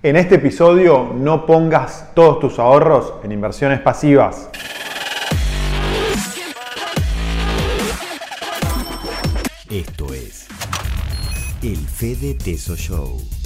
En este episodio no pongas todos tus ahorros en inversiones pasivas. Esto es el Fede Teso Show.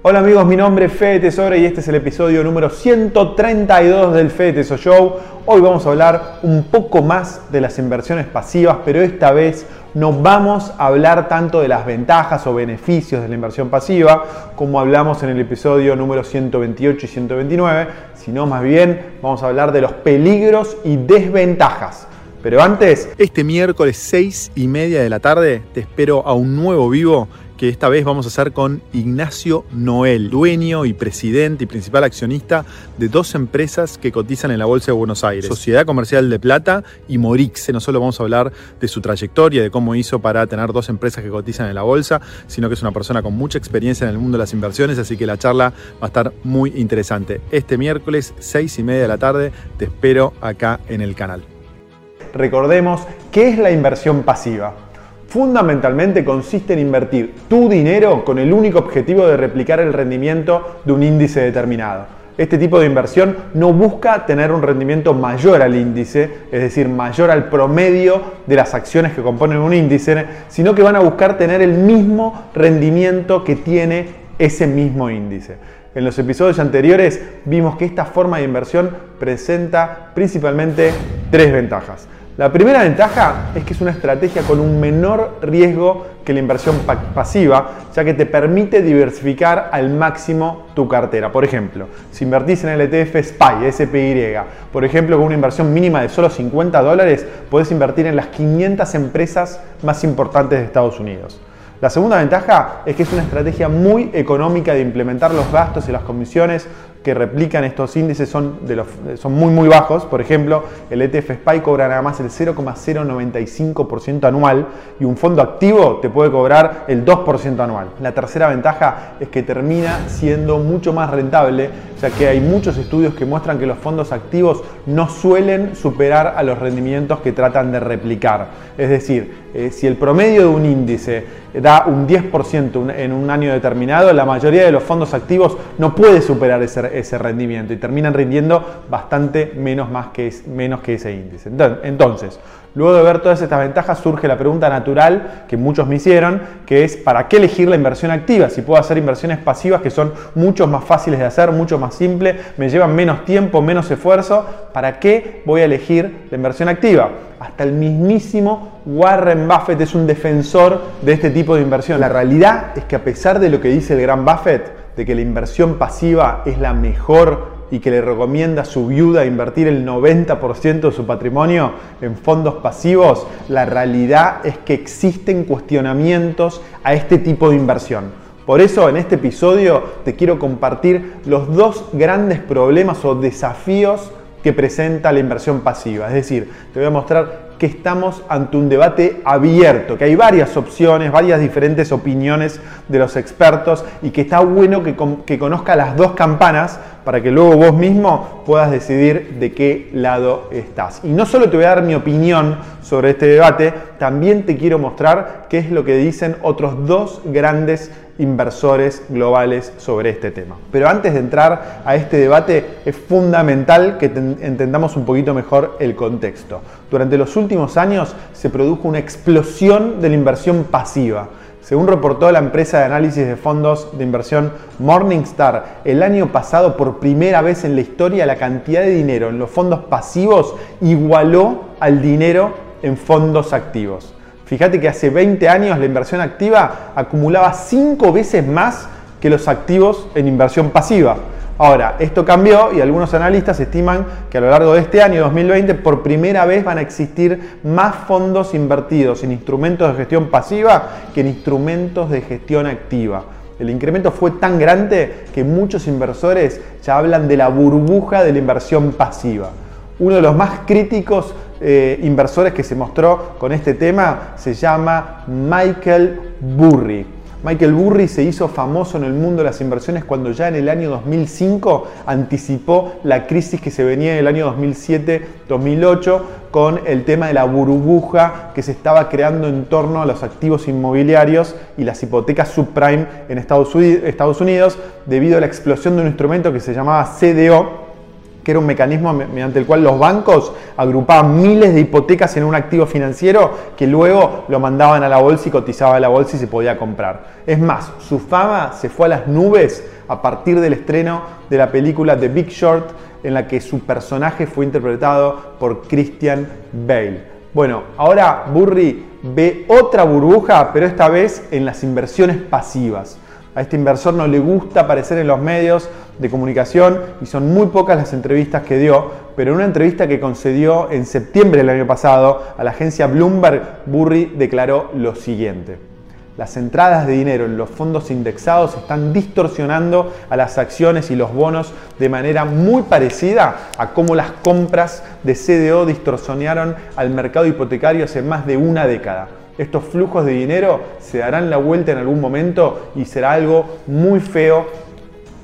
Hola amigos, mi nombre es Fede Tesoro y este es el episodio número 132 del Fede Teso Show. Hoy vamos a hablar un poco más de las inversiones pasivas, pero esta vez no vamos a hablar tanto de las ventajas o beneficios de la inversión pasiva como hablamos en el episodio número 128 y 129, sino más bien vamos a hablar de los peligros y desventajas. Pero antes, este miércoles 6 y media de la tarde te espero a un nuevo vivo que esta vez vamos a hacer con Ignacio Noel, dueño y presidente y principal accionista de dos empresas que cotizan en la Bolsa de Buenos Aires, Sociedad Comercial de Plata y Morixe. No solo vamos a hablar de su trayectoria, de cómo hizo para tener dos empresas que cotizan en la bolsa, sino que es una persona con mucha experiencia en el mundo de las inversiones, así que la charla va a estar muy interesante. Este miércoles, 6 y media de la tarde, te espero acá en el canal. Recordemos, ¿qué es la inversión pasiva? Fundamentalmente consiste en invertir tu dinero con el único objetivo de replicar el rendimiento de un índice determinado. Este tipo de inversión no busca tener un rendimiento mayor al índice, es decir, mayor al promedio de las acciones que componen un índice, sino que van a buscar tener el mismo rendimiento que tiene ese mismo índice. En los episodios anteriores vimos que esta forma de inversión presenta principalmente tres ventajas. La primera ventaja es que es una estrategia con un menor riesgo que la inversión pasiva, ya que te permite diversificar al máximo tu cartera. Por ejemplo, si invertís en el ETF SPY, SPY, por ejemplo, con una inversión mínima de solo 50 dólares, podés invertir en las 500 empresas más importantes de Estados Unidos. La segunda ventaja es que es una estrategia muy económica de implementar los gastos y las comisiones que replican estos índices son, de los, son muy muy bajos. Por ejemplo, el ETF SPY cobra nada más el 0,095% anual y un fondo activo te puede cobrar el 2% anual. La tercera ventaja es que termina siendo mucho más rentable, ya que hay muchos estudios que muestran que los fondos activos no suelen superar a los rendimientos que tratan de replicar. Es decir, eh, si el promedio de un índice da un 10% en un año determinado, la mayoría de los fondos activos no puede superar ese, ese rendimiento y terminan rindiendo bastante menos, más que, menos que ese índice. Entonces, luego de ver todas estas ventajas surge la pregunta natural que muchos me hicieron, que es ¿para qué elegir la inversión activa? Si puedo hacer inversiones pasivas que son mucho más fáciles de hacer, mucho más simples, me llevan menos tiempo, menos esfuerzo, ¿para qué voy a elegir la inversión activa? Hasta el mismísimo Warren Buffett es un defensor de este tipo de inversión. La realidad es que a pesar de lo que dice el gran Buffett, de que la inversión pasiva es la mejor y que le recomienda a su viuda invertir el 90% de su patrimonio en fondos pasivos, la realidad es que existen cuestionamientos a este tipo de inversión. Por eso en este episodio te quiero compartir los dos grandes problemas o desafíos que presenta la inversión pasiva. Es decir, te voy a mostrar que estamos ante un debate abierto, que hay varias opciones, varias diferentes opiniones de los expertos y que está bueno que, conozca las dos campanas para que luego vos mismo puedas decidir de qué lado estás. Y no solo te voy a dar mi opinión sobre este debate, también te quiero mostrar qué es lo que dicen otros dos grandes inversores globales sobre este tema. Pero antes de entrar a este debate es fundamental que entendamos un poquito mejor el contexto. Durante los últimos años se produjo una explosión de la inversión pasiva. Según reportó la empresa de análisis de fondos de inversión Morningstar, el año pasado por primera vez en la historia la cantidad de dinero en los fondos pasivos igualó al dinero en fondos activos. Fíjate que hace 20 años la inversión activa acumulaba 5 veces más que los activos en inversión pasiva. Ahora, esto cambió y algunos analistas estiman que a lo largo de este año 2020 por primera vez van a existir más fondos invertidos en instrumentos de gestión pasiva que en instrumentos de gestión activa. El incremento fue tan grande que muchos inversores ya hablan de la burbuja de la inversión pasiva. Uno de los más críticos eh, inversores que se mostró con este tema se llama Michael Burry. Michael Burry se hizo famoso en el mundo de las inversiones cuando ya en el año 2005 anticipó la crisis que se venía en el año 2007-2008 con el tema de la burbuja que se estaba creando en torno a los activos inmobiliarios y las hipotecas subprime en Estados Unidos debido a la explosión de un instrumento que se llamaba CDO que era un mecanismo mediante el cual los bancos agrupaban miles de hipotecas en un activo financiero que luego lo mandaban a la bolsa y cotizaba a la bolsa y se podía comprar. Es más, su fama se fue a las nubes a partir del estreno de la película The Big Short, en la que su personaje fue interpretado por Christian Bale. Bueno, ahora Burry ve otra burbuja, pero esta vez en las inversiones pasivas. A este inversor no le gusta aparecer en los medios de comunicación y son muy pocas las entrevistas que dio, pero en una entrevista que concedió en septiembre del año pasado a la agencia Bloomberg, Burry declaró lo siguiente. Las entradas de dinero en los fondos indexados están distorsionando a las acciones y los bonos de manera muy parecida a cómo las compras de CDO distorsionaron al mercado hipotecario hace más de una década. Estos flujos de dinero se darán la vuelta en algún momento y será algo muy feo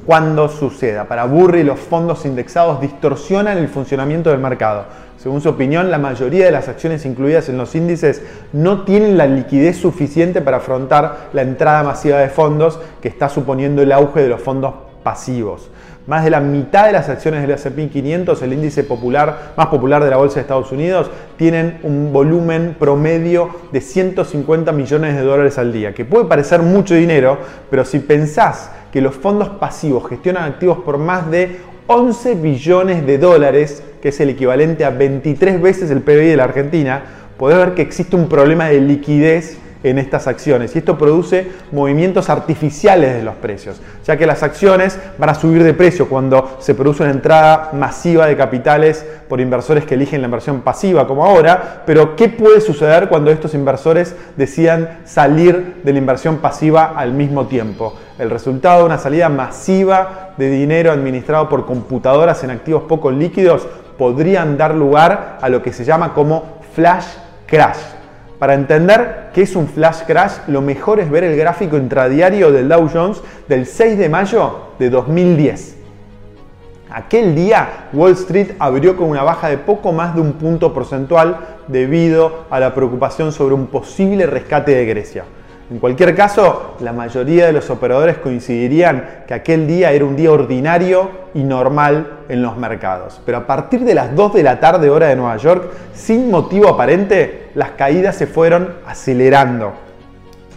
cuando suceda. Para Burry, los fondos indexados distorsionan el funcionamiento del mercado. Según su opinión, la mayoría de las acciones incluidas en los índices no tienen la liquidez suficiente para afrontar la entrada masiva de fondos que está suponiendo el auge de los fondos pasivos. Más de la mitad de las acciones del S&P 500, el índice popular, más popular de la bolsa de Estados Unidos, tienen un volumen promedio de 150 millones de dólares al día, que puede parecer mucho dinero, pero si pensás que los fondos pasivos gestionan activos por más de 11 billones de dólares, que es el equivalente a 23 veces el PBI de la Argentina, podés ver que existe un problema de liquidez en estas acciones. Y esto produce movimientos artificiales de los precios, ya que las acciones van a subir de precio cuando se produce una entrada masiva de capitales por inversores que eligen la inversión pasiva como ahora, pero ¿qué puede suceder cuando estos inversores decidan salir de la inversión pasiva al mismo tiempo? El resultado de una salida masiva de dinero administrado por computadoras en activos poco líquidos podrían dar lugar a lo que se llama como flash crash para entender qué es un flash crash, lo mejor es ver el gráfico intradiario del Dow Jones del 6 de mayo de 2010. Aquel día Wall Street abrió con una baja de poco más de un punto porcentual debido a la preocupación sobre un posible rescate de Grecia. En cualquier caso, la mayoría de los operadores coincidirían que aquel día era un día ordinario y normal en los mercados. Pero a partir de las 2 de la tarde hora de Nueva York, sin motivo aparente, las caídas se fueron acelerando.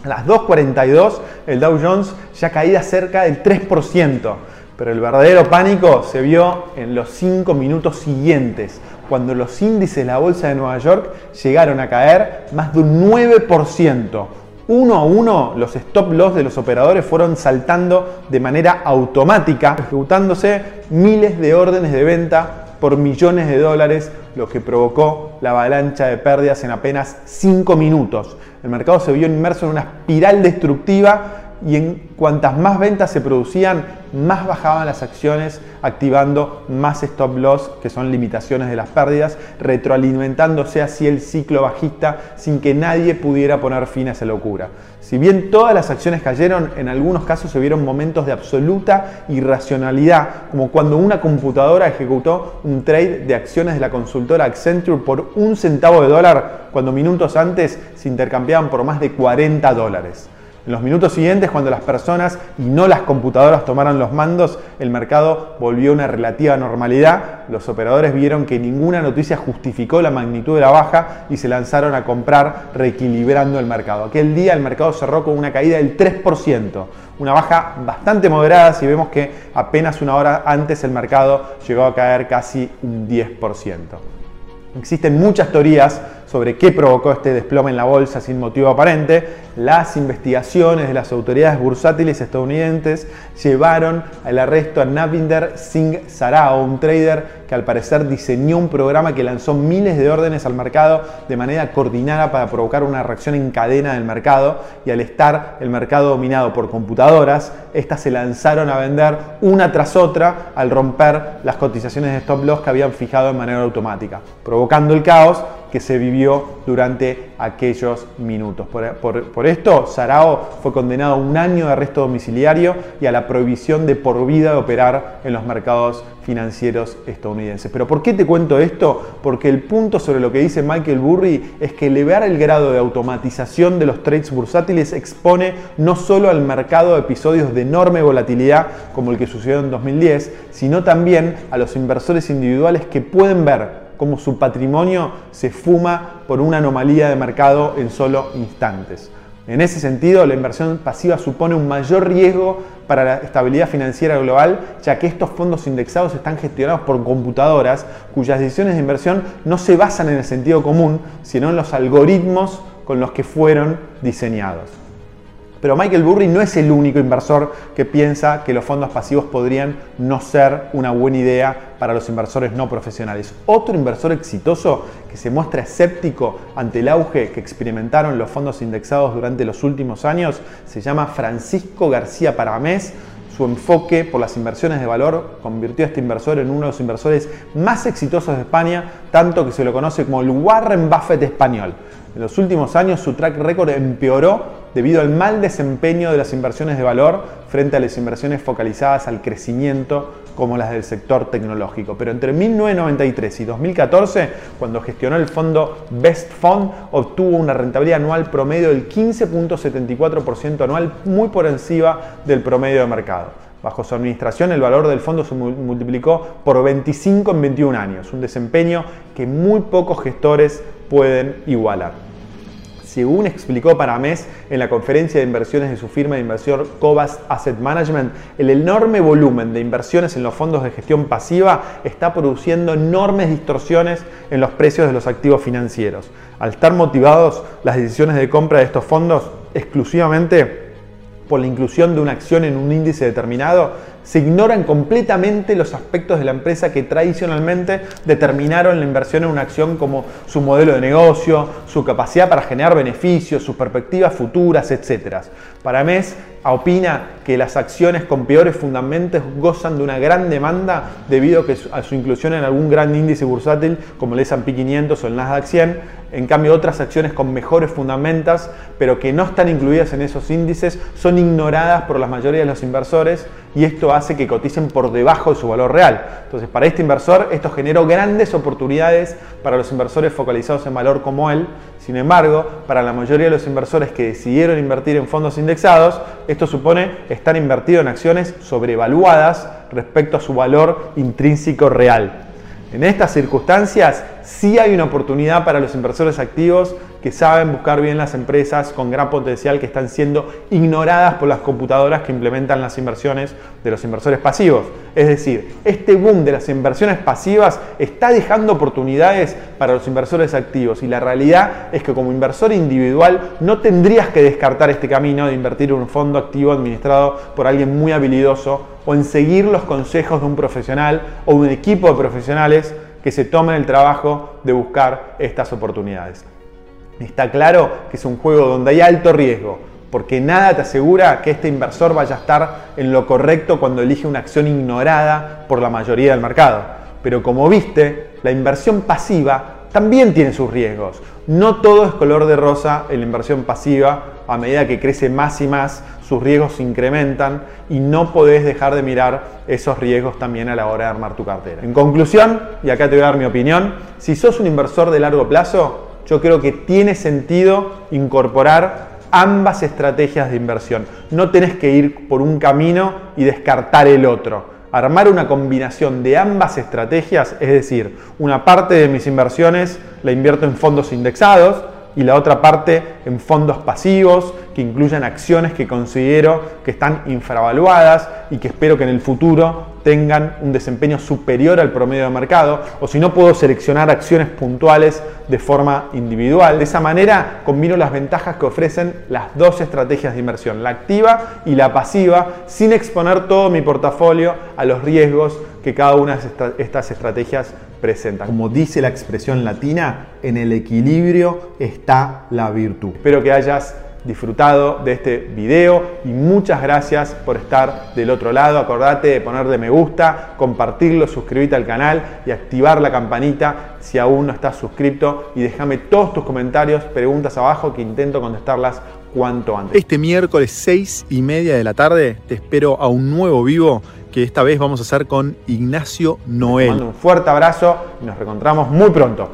A las 2.42 el Dow Jones ya caía cerca del 3%, pero el verdadero pánico se vio en los 5 minutos siguientes, cuando los índices de la Bolsa de Nueva York llegaron a caer más de un 9%, uno a uno los stop loss de los operadores fueron saltando de manera automática, ejecutándose miles de órdenes de venta por millones de dólares, lo que provocó la avalancha de pérdidas en apenas 5 minutos. El mercado se vio inmerso en una espiral destructiva y en cuantas más ventas se producían, más bajaban las acciones, activando más stop loss, que son limitaciones de las pérdidas, retroalimentándose así el ciclo bajista sin que nadie pudiera poner fin a esa locura. Si bien todas las acciones cayeron, en algunos casos se vieron momentos de absoluta irracionalidad, como cuando una computadora ejecutó un trade de acciones de la consultora Accenture por un centavo de dólar, cuando minutos antes se intercambiaban por más de 40 dólares. En los minutos siguientes, cuando las personas y no las computadoras tomaron los mandos, el mercado volvió a una relativa normalidad. Los operadores vieron que ninguna noticia justificó la magnitud de la baja y se lanzaron a comprar reequilibrando el mercado. Aquel día el mercado cerró con una caída del 3%, una baja bastante moderada si vemos que apenas una hora antes el mercado llegó a caer casi un 10%. Existen muchas teorías sobre qué provocó este desplome en la bolsa sin motivo aparente. Las investigaciones de las autoridades bursátiles estadounidenses llevaron al arresto a Navinder Singh Sarao, un trader que al parecer diseñó un programa que lanzó miles de órdenes al mercado de manera coordinada para provocar una reacción en cadena del mercado y al estar el mercado dominado por computadoras, estas se lanzaron a vender una tras otra al romper las cotizaciones de stop loss que habían fijado de manera automática, provocando el caos que se vivió durante aquellos minutos. Por, esto, Sarao fue condenado a un año de arresto domiciliario y a la prohibición de por vida de operar en los mercados financieros estadounidenses. Pero ¿por qué te cuento esto? Porque el punto sobre lo que dice Michael Burry es que elevar el grado de automatización de los trades bursátiles expone no solo al mercado a episodios de enorme volatilidad como el que sucedió en 2010, sino también a los inversores individuales que pueden ver cómo su patrimonio se fuma por una anomalía de mercado en solo instantes. En ese sentido, la inversión pasiva supone un mayor riesgo para la estabilidad financiera global, ya que estos fondos indexados están gestionados por computadoras cuyas decisiones de inversión no se basan en el sentido común, sino en los algoritmos con los que fueron diseñados. Pero Michael Burry no es el único inversor que piensa que los fondos pasivos podrían no ser una buena idea para los inversores no profesionales. Otro inversor exitoso que se muestra escéptico ante el auge que experimentaron los fondos indexados durante los últimos años se llama Francisco García Paramés. Su enfoque por las inversiones de valor convirtió a este inversor en uno de los inversores más exitosos de España, tanto que se lo conoce como el Warren Buffett español. En los últimos años su track record empeoró debido al mal desempeño de las inversiones de valor frente a las inversiones focalizadas al crecimiento como las del sector tecnológico. Pero entre 1993 y 2014, cuando gestionó el fondo Best Fund, obtuvo una rentabilidad anual promedio del 15.74% anual, muy por encima del promedio de mercado. Bajo su administración, el valor del fondo se multiplicó por 25 en 21 años, un desempeño que muy pocos gestores pueden igualar según explicó Paramés en la conferencia de inversiones de su firma de inversión Cobas Asset Management, el enorme volumen de inversiones en los fondos de gestión pasiva está produciendo enormes distorsiones en los precios de los activos financieros. Al estar motivados las decisiones de compra de estos fondos exclusivamente por la inclusión de una acción en un índice determinado, se ignoran completamente los aspectos de la empresa que tradicionalmente determinaron la inversión en una acción como su modelo de negocio, su capacidad para generar beneficios, sus perspectivas futuras, etc. Para MES opina que las acciones con peores fundamentos gozan de una gran demanda debido a su inclusión en algún gran índice bursátil como el S&P 500 o el Nasdaq 100. En cambio, otras acciones con mejores fundamentos, pero que no están incluidas en esos índices, son ignoradas por la mayoría de los inversores y esto hace que coticen por debajo de su valor real. Entonces, para este inversor, esto generó grandes oportunidades para los inversores focalizados en valor como él. Sin embargo, para la mayoría de los inversores que decidieron invertir en fondos indexados, esto supone estar invertido en acciones sobrevaluadas respecto a su valor intrínseco real. En estas circunstancias sí hay una oportunidad para los inversores activos que saben buscar bien las empresas con gran potencial que están siendo ignoradas por las computadoras que implementan las inversiones de los inversores pasivos. Es decir, este boom de las inversiones pasivas está dejando oportunidades para los inversores activos y la realidad es que como inversor individual no tendrías que descartar este camino de invertir en un fondo activo administrado por alguien muy habilidoso o en seguir los consejos de un profesional o un equipo de profesionales que se tomen el trabajo de buscar estas oportunidades. Está claro que es un juego donde hay alto riesgo, porque nada te asegura que este inversor vaya a estar en lo correcto cuando elige una acción ignorada por la mayoría del mercado. Pero como viste, la inversión pasiva también tiene sus riesgos. No todo es color de rosa en la inversión pasiva. A medida que crece más y más, sus riesgos se incrementan y no podés dejar de mirar esos riesgos también a la hora de armar tu cartera. En conclusión, y acá te voy a dar mi opinión, si sos un inversor de largo plazo, yo creo que tiene sentido incorporar ambas estrategias de inversión. No tenés que ir por un camino y descartar el otro. Armar una combinación de ambas estrategias, es decir, una parte de mis inversiones la invierto en fondos indexados y la otra parte en fondos pasivos que incluyan acciones que considero que están infravaluadas y que espero que en el futuro tengan un desempeño superior al promedio de mercado, o si no puedo seleccionar acciones puntuales de forma individual. De esa manera combino las ventajas que ofrecen las dos estrategias de inversión, la activa y la pasiva, sin exponer todo mi portafolio a los riesgos que cada una de estas estrategias presenta. Como dice la expresión latina, en el equilibrio está la virtud. Espero que hayas disfrutado de este video y muchas gracias por estar del otro lado. Acordate de ponerle me gusta, compartirlo, suscribirte al canal y activar la campanita si aún no estás suscrito y déjame todos tus comentarios, preguntas abajo que intento contestarlas cuanto antes. Este miércoles 6 y media de la tarde te espero a un nuevo vivo que esta vez vamos a hacer con Ignacio Noel. Un fuerte abrazo y nos reencontramos muy pronto.